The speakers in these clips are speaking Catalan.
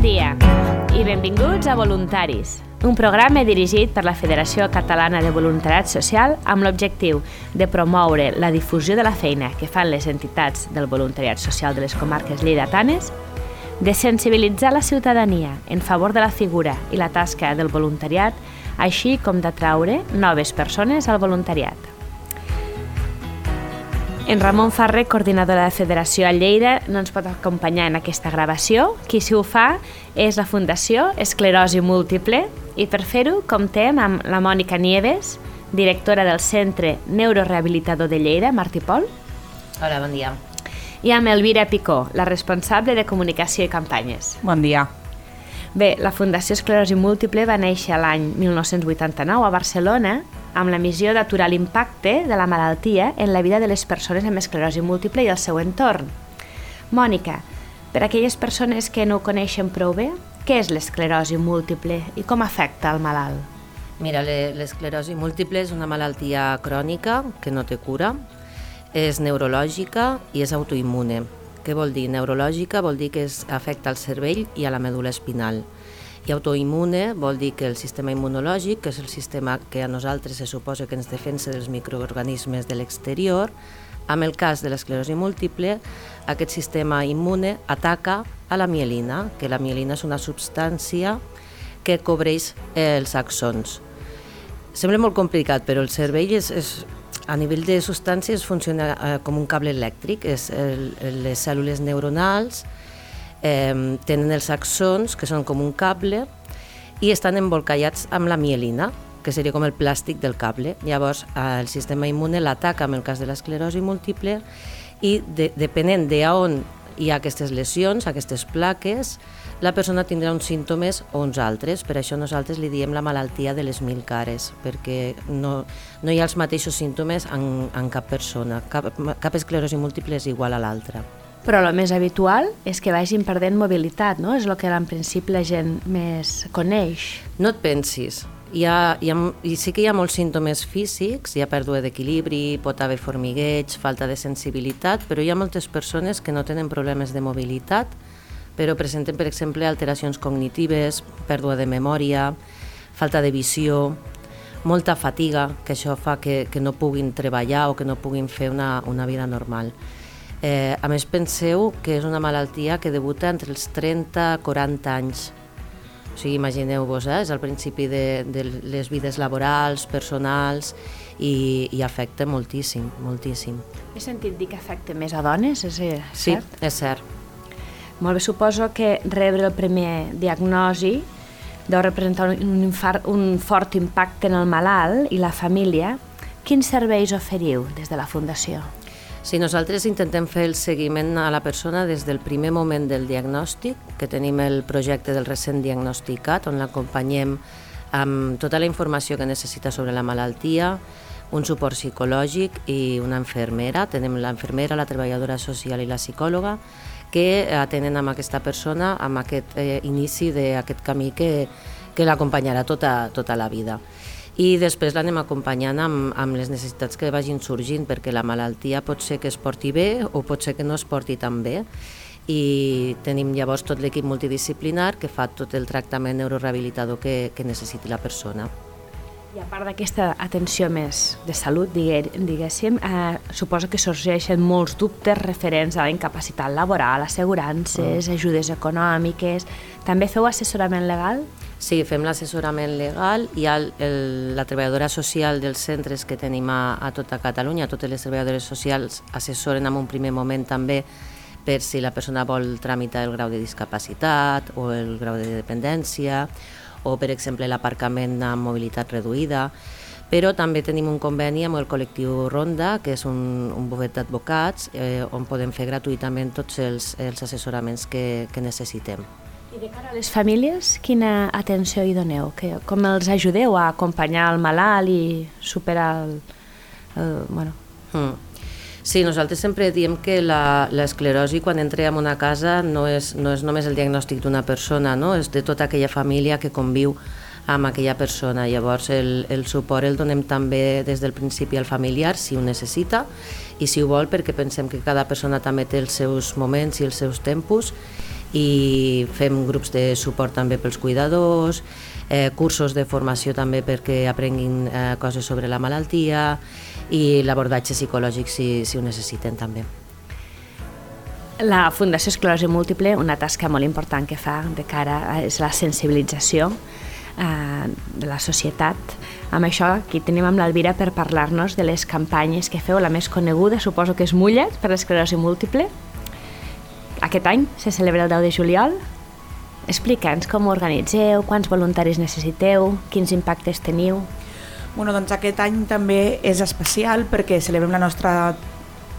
Dia i benvinguts a Voluntaris, un programa dirigit per la Federació Catalana de Voluntariat Social amb l'objectiu de promoure la difusió de la feina que fan les entitats del voluntariat social de les comarques lleidatanes, de sensibilitzar la ciutadania en favor de la figura i la tasca del voluntariat, així com d'atraure noves persones al voluntariat. En Ramon Ferrer, coordinador de la Federació a Lleida, no ens pot acompanyar en aquesta gravació. Qui s'hi ho fa és la Fundació Esclerosi Múltiple i per fer-ho comptem amb la Mònica Nieves, directora del Centre Neurorehabilitador de Lleida, Martí Pol. Hola, bon dia. I amb Elvira Picó, la responsable de Comunicació i Campanyes. Bon dia. Bé, la Fundació Esclerosi Múltiple va néixer l'any 1989 a Barcelona amb la missió d'aturar l'impacte de la malaltia en la vida de les persones amb esclerosi múltiple i el seu entorn. Mònica, per a aquelles persones que no ho coneixen prou bé, què és l'esclerosi múltiple i com afecta al malalt? Mira, l'esclerosi múltiple és una malaltia crònica que no té cura, és neurològica i és autoimmune. Què vol dir? Neurològica vol dir que es afecta al cervell i a la medul·la espinal. I autoimmune vol dir que el sistema immunològic, que és el sistema que a nosaltres se suposa que ens defensa dels microorganismes de l'exterior, amb el cas de l'esclerosi múltiple, aquest sistema immune ataca a la mielina, que la mielina és una substància que cobreix els axons. Sembla molt complicat, però el cervell és, és a nivell de substàncies funciona eh, com un cable elèctric, és el, les cèl·lules neuronals, eh, tenen els axons, que són com un cable, i estan embolcallats amb la mielina, que seria com el plàstic del cable. Llavors, el sistema immune l'ataca amb el cas de l'esclerosi múltiple i de, depenent de on hi ha aquestes lesions, aquestes plaques, la persona tindrà uns símptomes o uns altres. Per això nosaltres li diem la malaltia de les mil cares, perquè no, no hi ha els mateixos símptomes en, en cap persona. Cap, cap esclerosi múltiple és igual a l'altra. Però el més habitual és que vagin perdent mobilitat, no? És el que en principi la gent més coneix. No et pensis. Hi ha, hi ha, i sí que hi ha molts símptomes físics, hi ha pèrdua d'equilibri, pot haver formigueig, falta de sensibilitat, però hi ha moltes persones que no tenen problemes de mobilitat, però presenten, per exemple, alteracions cognitives, pèrdua de memòria, falta de visió, molta fatiga, que això fa que, que no puguin treballar o que no puguin fer una, una vida normal. Eh, a més, penseu que és una malaltia que debuta entre els 30 i 40 anys. O sigui, imagineu-vos, eh? és al principi de, de les vides laborals, personals, i, i afecta moltíssim, moltíssim. He sentit dir que afecta més a dones, és cert? Sí, és cert. Molt bé, suposo que rebre el primer diagnosi deu representar un, infart, un fort impacte en el malalt i la família. Quins serveis oferiu des de la Fundació? Si nosaltres intentem fer el seguiment a la persona des del primer moment del diagnòstic, que tenim el projecte del recent diagnosticat, on l'acompanyem amb tota la informació que necessita sobre la malaltia, un suport psicològic i una infermera. Tenem l'infermera, la treballadora social i la psicòloga que atenen amb aquesta persona amb aquest eh, inici d'aquest camí que, que l'acompanyarà tota, tota la vida i després l'anem acompanyant amb, amb les necessitats que vagin sorgint, perquè la malaltia pot ser que es porti bé o pot ser que no es porti tan bé i tenim llavors tot l'equip multidisciplinar que fa tot el tractament neurorehabilitador que, que necessiti la persona. I a part d'aquesta atenció més de salut, diguéssim, eh, suposo que sorgeixen molts dubtes referents a la incapacitat laboral, assegurances, mm. ajudes econòmiques... També feu assessorament legal? Sí, fem l'assessorament legal, ha el, el, la treballadora social dels centres que tenim a, a tota Catalunya, totes les treballadores socials assessoren en un primer moment també per si la persona vol tramitar el grau de discapacitat o el grau de dependència o, per exemple, l'aparcament amb mobilitat reduïda, però també tenim un conveni amb el col·lectiu Ronda, que és un, un bufet d'advocats, eh, on podem fer gratuïtament tots els, els assessoraments que, que necessitem. I de cara a les famílies, quina atenció hi doneu? Que, com els ajudeu a acompanyar el malalt i superar el... el bueno. Mm. Sí, nosaltres sempre diem que l'esclerosi quan entra en una casa no és, no és només el diagnòstic d'una persona, no? és de tota aquella família que conviu amb aquella persona. Llavors el, el suport el donem també des del principi al familiar si ho necessita i si ho vol perquè pensem que cada persona també té els seus moments i els seus tempos i fem grups de suport també pels cuidadors, eh, cursos de formació també perquè aprenguin eh, coses sobre la malaltia i l'abordatge psicològic si, si ho necessiten també. La Fundació Esclerosi Múltiple, una tasca molt important que fa de cara a, és la sensibilització eh, de la societat. Amb això aquí tenim amb l'Alvira per parlar-nos de les campanyes que feu. La més coneguda suposo que és Mullet per l'esclerosi múltiple. Aquest any se celebra el 10 de juliol. Explica'ns com ho organitzeu, quants voluntaris necessiteu, quins impactes teniu. Bueno, doncs aquest any també és especial perquè celebrem la nostra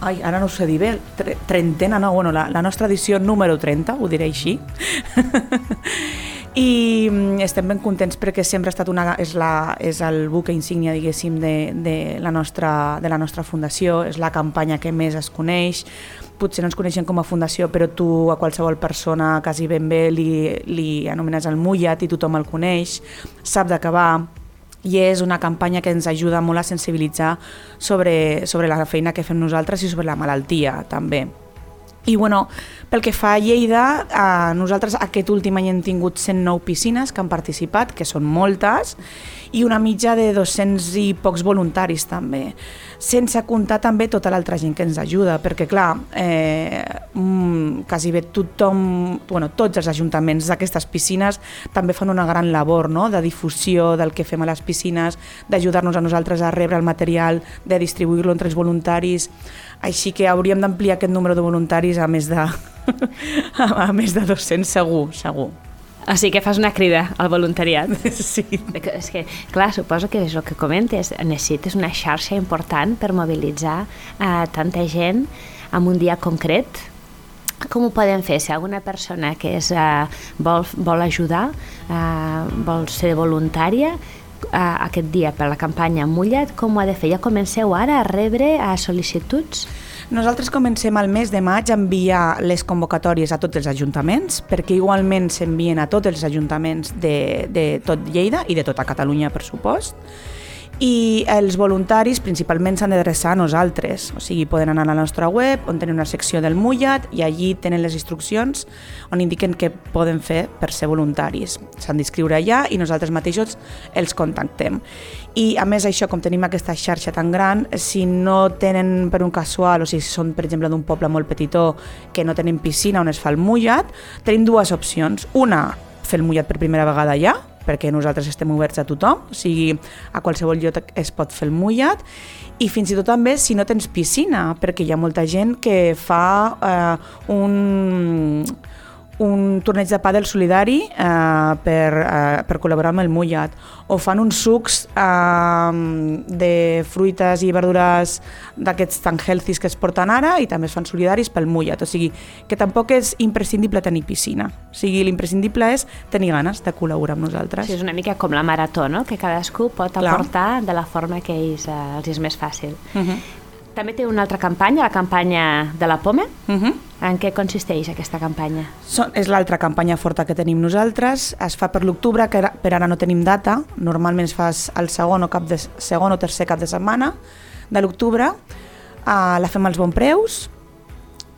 ai, ara no ho sé dir bé, trentena, no, bueno, la, la nostra edició número 30, ho diré així. I mm, estem ben contents perquè sempre ha estat una, és, la, és el buque insígnia, diguéssim, de, de, la nostra, de la nostra fundació, és la campanya que més es coneix, potser no ens coneixem com a fundació, però tu a qualsevol persona quasi ben bé li, li anomenes el mullat i tothom el coneix, sap de què va, i és una campanya que ens ajuda molt a sensibilitzar sobre, sobre la feina que fem nosaltres i sobre la malaltia també. I bueno, pel que fa a Lleida, eh, nosaltres aquest últim any hem tingut 109 piscines que han participat, que són moltes, i una mitja de 200 i pocs voluntaris també, sense comptar també tota l'altra gent que ens ajuda, perquè clar, eh, mm, quasi bé tothom, bueno, tots els ajuntaments d'aquestes piscines també fan una gran labor no? de difusió del que fem a les piscines, d'ajudar-nos a nosaltres a rebre el material, de distribuir-lo entre els voluntaris, així que hauríem d'ampliar aquest número de voluntaris a més de, a més de 200 segur, segur. Així que fas una crida al voluntariat. Sí. És que, clar, suposo que és el que comentes, necessites una xarxa important per mobilitzar eh, tanta gent en un dia concret. Com ho podem fer? Si alguna persona que és, eh, vol, vol ajudar, eh, vol ser voluntària, eh, aquest dia per la campanya Mullat, com ho ha de fer? Ja comenceu ara a rebre a eh, sol·licituds? Nosaltres comencem al mes de maig a enviar les convocatòries a tots els ajuntaments, perquè igualment s'envien a tots els ajuntaments de, de tot Lleida i de tota Catalunya, per supost i els voluntaris principalment s'han d'adreçar a nosaltres, o sigui, poden anar a la nostra web on tenen una secció del Mullat i allí tenen les instruccions on indiquen què poden fer per ser voluntaris. S'han d'inscriure allà i nosaltres mateixos els contactem. I a més això, com tenim aquesta xarxa tan gran, si no tenen per un casual, o si són per exemple d'un poble molt petitó que no tenen piscina on es fa el mullat, tenim dues opcions. Una, fer el mullat per primera vegada allà, perquè nosaltres estem oberts a tothom, o sigui, a qualsevol lloc es pot fer el mullat, i fins i tot també si no tens piscina, perquè hi ha molta gent que fa eh, un un torneig de pàdel solidari eh, per, eh, per col·laborar amb el Mullat o fan uns sucs eh, de fruites i verdures d'aquests tan healthy que es porten ara i també es fan solidaris pel Mullat, o sigui que tampoc és imprescindible tenir piscina o sigui, l'imprescindible és tenir ganes de col·laborar amb nosaltres. Sí, és una mica com la marató, no? que cadascú pot Clar. aportar de la forma que ells, eh, els és més fàcil. Uh mhm. -huh. També té una altra campanya, la campanya de la Poma. Uh mhm. -huh. En què consisteix aquesta campanya? So, és l'altra campanya forta que tenim nosaltres. Es fa per l'octubre, que per ara no tenim data. Normalment es fa el segon o, cap de, segon o tercer cap de setmana de l'octubre. Uh, la fem als bons preus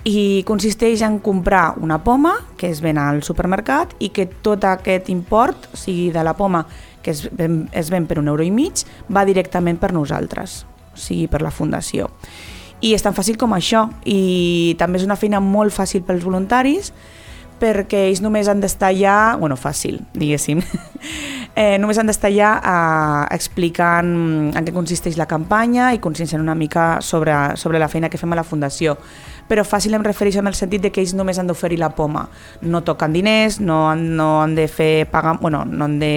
i consisteix en comprar una poma que es ven al supermercat i que tot aquest import, o sigui de la poma que es ven, es ven per un euro i mig, va directament per nosaltres sigui, per la Fundació. I és tan fàcil com això, i també és una feina molt fàcil pels voluntaris, perquè ells només han d'estar allà, bueno, fàcil, diguéssim, eh, només han d'estar allà eh, explicant en què consisteix la campanya i conscienciant una mica sobre, sobre la feina que fem a la Fundació. Però fàcil em refereixo en el sentit de que ells només han d'oferir la poma. No toquen diners, no han, no han de fer pagar, bueno, no han de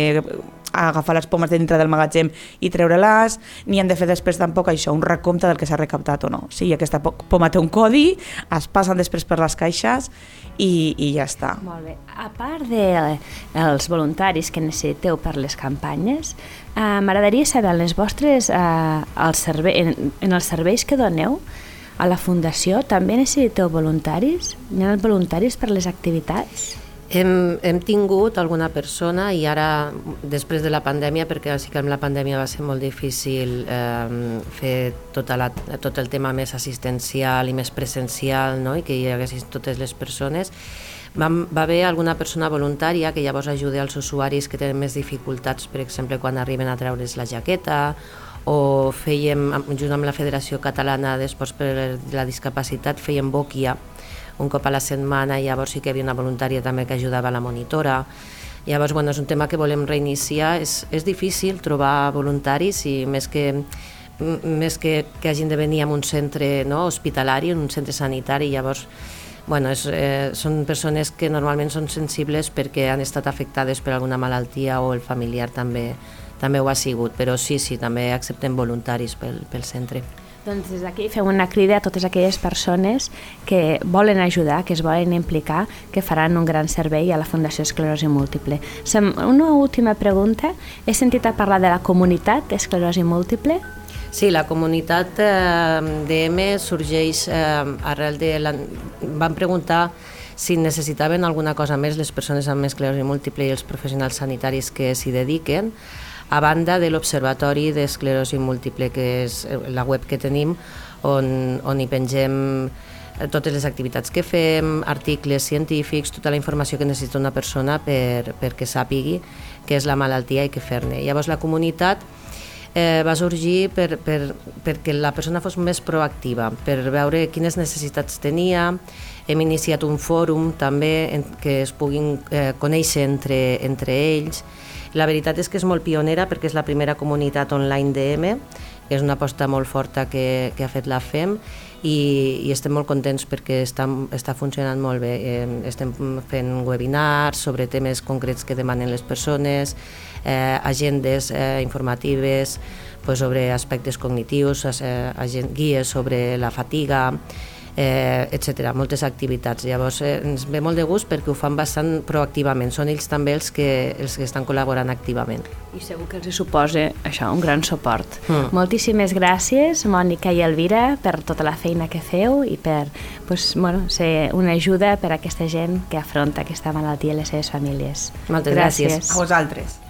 agafar les pomes de dintre del magatzem i treure-les, ni han de fer després tampoc això, un recompte del que s'ha recaptat o no. Sigui, aquesta poma té un codi, es passen després per les caixes i, i ja està. Molt bé. A part dels de, els voluntaris que necessiteu per les campanyes, eh, m'agradaria saber les vostres, eh, el servei, en, en els serveis que doneu, a la Fundació també necessiteu voluntaris? Hi ha voluntaris per les activitats? Hem, hem tingut alguna persona i ara, després de la pandèmia, perquè sí que amb la pandèmia va ser molt difícil eh, fer tota la, tot el tema més assistencial i més presencial no? i que hi haguessin totes les persones, Va, va haver alguna persona voluntària que llavors ajuda als usuaris que tenen més dificultats, per exemple, quan arriben a treure's la jaqueta, o fèiem, junt amb la Federació Catalana d'Esports per la Discapacitat, fèiem bòquia un cop a la setmana, i llavors sí que hi havia una voluntària també que ajudava la monitora. Llavors, bueno, és un tema que volem reiniciar. És, és difícil trobar voluntaris i més que més que, que hagin de venir a un centre no, hospitalari, un centre sanitari, llavors bueno, és, eh, són persones que normalment són sensibles perquè han estat afectades per alguna malaltia o el familiar també, també ho ha sigut, però sí, sí, també acceptem voluntaris pel, pel centre. Doncs des d'aquí fem una crida a totes aquelles persones que volen ajudar, que es volen implicar, que faran un gran servei a la Fundació Esclerosi Múltiple. Una última pregunta. He sentit a parlar de la comunitat d'esclerosi múltiple. Sí, la comunitat eh, DM sorgeix eh, arrel de... La... Van preguntar si necessitaven alguna cosa més les persones amb esclerosi múltiple i els professionals sanitaris que s'hi dediquen, a banda de l'Observatori d'Esclerosi Múltiple, que és eh, la web que tenim, on, on hi pengem eh, totes les activitats que fem, articles científics, tota la informació que necessita una persona per, perquè sàpigui què és la malaltia i què fer-ne. Llavors la comunitat eh, va sorgir per, per, perquè la persona fos més proactiva, per veure quines necessitats tenia. Hem iniciat un fòrum també en que es puguin eh, conèixer entre, entre ells. La veritat és que és molt pionera perquè és la primera comunitat online DM, que és una aposta molt forta que, que ha fet la FEM i, i estem molt contents perquè està, està funcionant molt bé. Eh, estem fent webinars sobre temes concrets que demanen les persones, eh, agendes eh, informatives pues, sobre aspectes cognitius, eh, guies sobre la fatiga, eh, etc. moltes activitats. Llavors eh, ens ve molt de gust perquè ho fan bastant proactivament, són ells també els que, els que estan col·laborant activament. I segur que els suposa això, un gran suport. Mm. Moltíssimes gràcies, Mònica i Elvira, per tota la feina que feu i per pues, bueno, ser una ajuda per a aquesta gent que afronta aquesta malaltia i les seves famílies. Moltes gràcies. gràcies. A vosaltres.